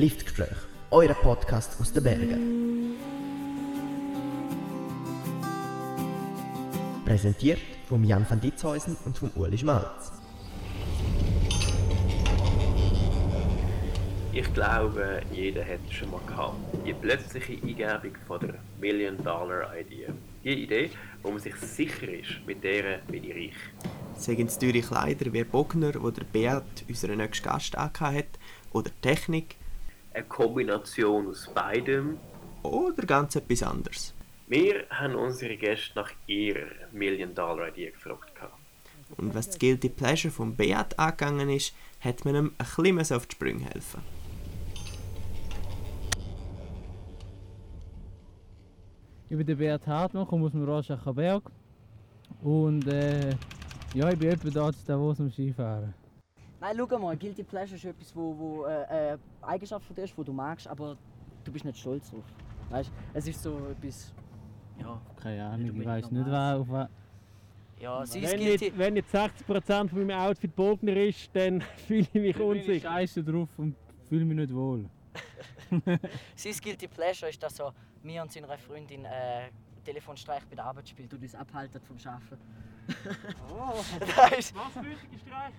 Liftgespräch, euer Podcast aus den Bergen. Präsentiert von Jan van Ditzhäusen und von Uli Schmalz. Ich glaube, jeder hat es schon mal gehabt. Die plötzliche Eingebung von der Million-Dollar-Idee. Die Idee, wo man sich sicher ist, mit der bin ich reich. Sagen es teure Kleider wie Bogner, wo der Beat, unseren nächsten Gast, hat, oder Technik. Eine Kombination aus beidem. Oder ganz etwas anderes. Wir haben unsere Gäste nach ihrer Million-Dollar-Idee gefragt. Und was das Guilty Pleasure vom Beat angegangen ist, hat man ihm ein bisschen auf die Sprünge helfen. Ich bin der Beat Hartmann, komme aus dem Rorschacher Berg. Und äh, ja, ich bin etwa da zu Davos am Skifahren. Nein, schau mal, Guilty Pleasure ist etwas, wo, wo äh, eine Eigenschaft von dir ist, die du magst, aber du bist nicht stolz drauf. Weißt es ist so etwas. Ja. Keine Ahnung, ich weiß nicht, wer auf was. Ja, sie wenn, nicht, wenn nicht 60% von meinem Outfit Bogner ist, dann fühle ich mich unsicher. Ich scheiße drauf und fühle mich nicht wohl. Sein Guilty Pleasure ist, dass so mir und seiner Freundin äh, Telefonstreich bei der Arbeit spielt und uns abhalten vom Arbeiten. Oh, was für ein Streich?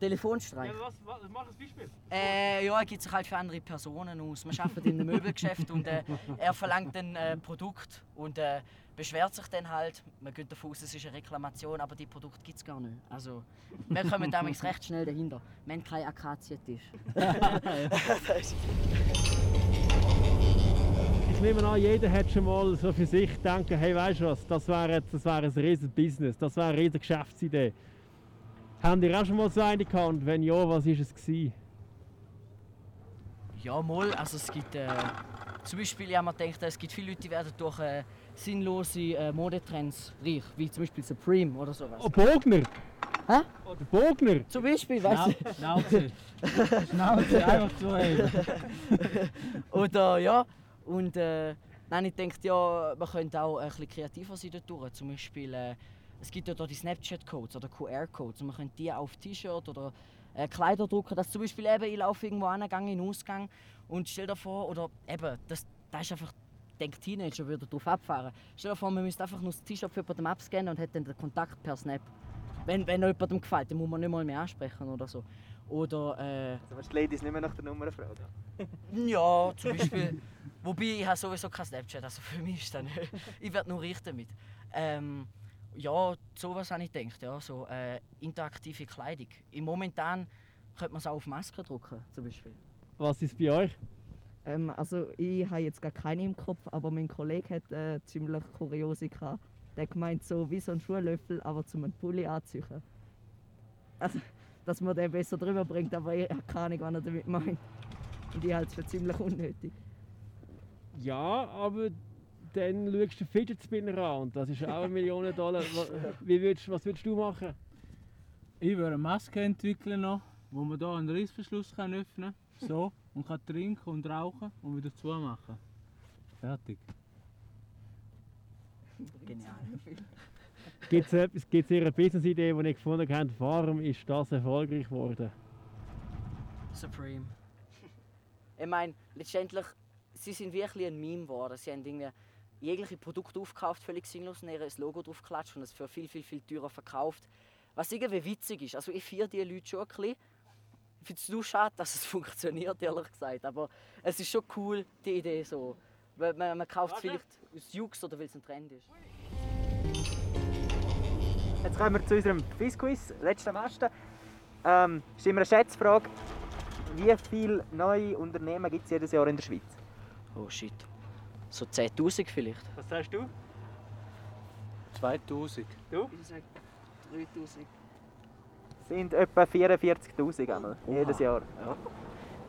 Telefonstreich. Ja, was, was, mach ein Beispiel. Äh, ja, er gibt sich halt für andere Personen aus. Wir arbeiten in einem Möbelgeschäft und äh, er verlangt ein äh, Produkt und äh, beschwert sich dann halt. Man geht davon aus, es ist eine Reklamation, aber die Produkt gibt es gar nicht. Also, wir kommen damals recht schnell dahinter. Wir haben keinen Akazientisch. ich nehme an, jeder hat schon mal so für sich gedacht, hey, weißt du was, das wäre das wär ein riesiges Business, das wäre eine riesige Geschäftsidee. Haben ihr auch schon mal so eine gehabt? Und wenn ja, was war es? Gewesen? Ja, mal. Also es gibt äh, zum Beispiel, ja, man denkt, es gibt viele Leute, die werden durch äh, sinnlose äh, Modetrends reich, wie zum Beispiel Supreme oder sowas. Oh, Bogner! Hä? Oder Bogner! Zum Beispiel, weißt du? Schnauze! Schnauze, einfach zu Oder ja, und äh, nein, ich denke, ja, man könnte auch ein bisschen kreativer sein dort Zum Beispiel, äh, es gibt ja da die Snapchat-Codes oder QR-Codes und man könnte die auf T-Shirt oder äh, Kleider drucken, dass zum Beispiel eben, ich laufe irgendwo an, gehe in den Ausgang und stell dir vor, oder eben, das, das ist einfach, denkt Teenager würde darauf abfahren. Stell dir vor, man müsste einfach nur das T-Shirt für jemanden abscannen und hätte dann den Kontakt per Snap. Wenn, wenn jemandem gefällt, dann muss man nicht mal mehr ansprechen oder so. Oder, äh, also willst die Ladies nicht mehr nach der Nummer fragen? ja, zum Beispiel. Wobei, ich habe sowieso kein Snapchat, also für mich ist das nicht. Ich werde nur richten damit. Ähm, ja, sowas habe ich gedacht, ja, so äh, interaktive Kleidung. Im Momentan könnte man es auch auf Masken drucken, zum Beispiel. Was ist bei euch? Ähm, also ich habe jetzt gar keine im Kopf, aber mein Kollege hat äh, ziemlich kuriose gehabt. Der meint so wie so ein Schuhlöffel, aber zum einen Pulli anziehen. Also, dass man den besser drüber bringt, aber ich habe keine Ahnung, was er damit meint. Und ich halte es für ziemlich unnötig. Ja, aber dann schaust du Fidget Spinner an und das ist auch eine Million Dollar. Wie würdest, was würdest du machen? Ich würde eine Maske entwickeln noch, wo man hier einen Reißverschluss kann öffnen kann. So, und kann trinken und rauchen und wieder zumachen. Fertig. Genial. Gibt es gibt's eine Business-Idee, die ich gefunden habe, warum ist das erfolgreich geworden? Supreme. Ich meine, letztendlich, sie sind wirklich ein Meme geworden. Sie haben irgendwie jegliche Produkte aufgekauft, völlig sinnlos, und ihr Logo drauf geklatscht und es für viel, viel, viel teurer verkauft. Was irgendwie witzig ist. Also ich feiere diese Leute schon ein bisschen. Ich finde es nur schade, dass es funktioniert, ehrlich gesagt. Aber es ist schon cool, die Idee so. Man, man kauft es vielleicht aus Jux oder weil es ein Trend ist. Jetzt kommen wir zu unserem Quizquiz, letzten Westen. Ähm, ist immer eine Schätzfrage. Wie viele neue Unternehmen gibt es jedes Jahr in der Schweiz? Oh shit. So 10.000 vielleicht. Was sagst du? 2000. Du? Ich sage 3000. sind etwa 44.000 jedes Jahr. Ja.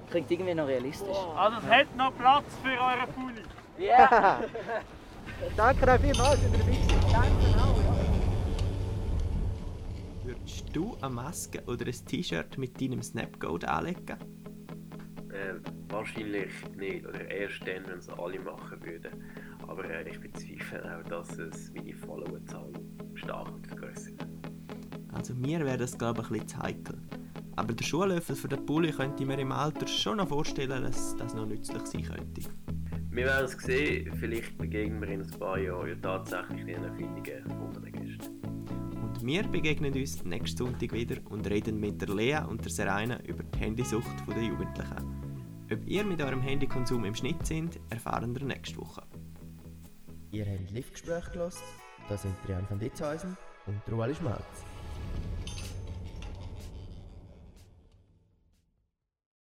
Klingt irgendwie noch realistisch. Also es hat noch Platz für eure Pulli. Ja! Yeah. Danke euch vielmals, dass ihr dabei seid. Danke auch, ja. Würdest du eine Maske oder ein T-Shirt mit deinem Snapcode anlegen? Äh, wahrscheinlich nicht, oder erst dann, wenn es alle machen würden. Aber äh, ich bezweifle auch, dass es meine Followerzahl stark vergrößert. Also mir wäre das glaube ich ein bisschen zu heikel. Aber der Schuhlöffel für den Pulli könnte ich mir im Alter schon noch vorstellen, dass das noch nützlich sein könnte. Wir werden es sehen, vielleicht begegnen wir in ein paar Jahren ja tatsächlich den Erfindungen unserer Gäste. Und wir begegnen uns nächsten Sonntag wieder und reden mit der Lea und der Serena über die Handysucht der Jugendlichen. Ob ihr mit eurem Handykonsum im Schnitt sind, erfahren wir nächste Woche. Ihr habt Liftgespräch gelost. Das sind Brian van Ditzhäusen und der Ueli Schmalz.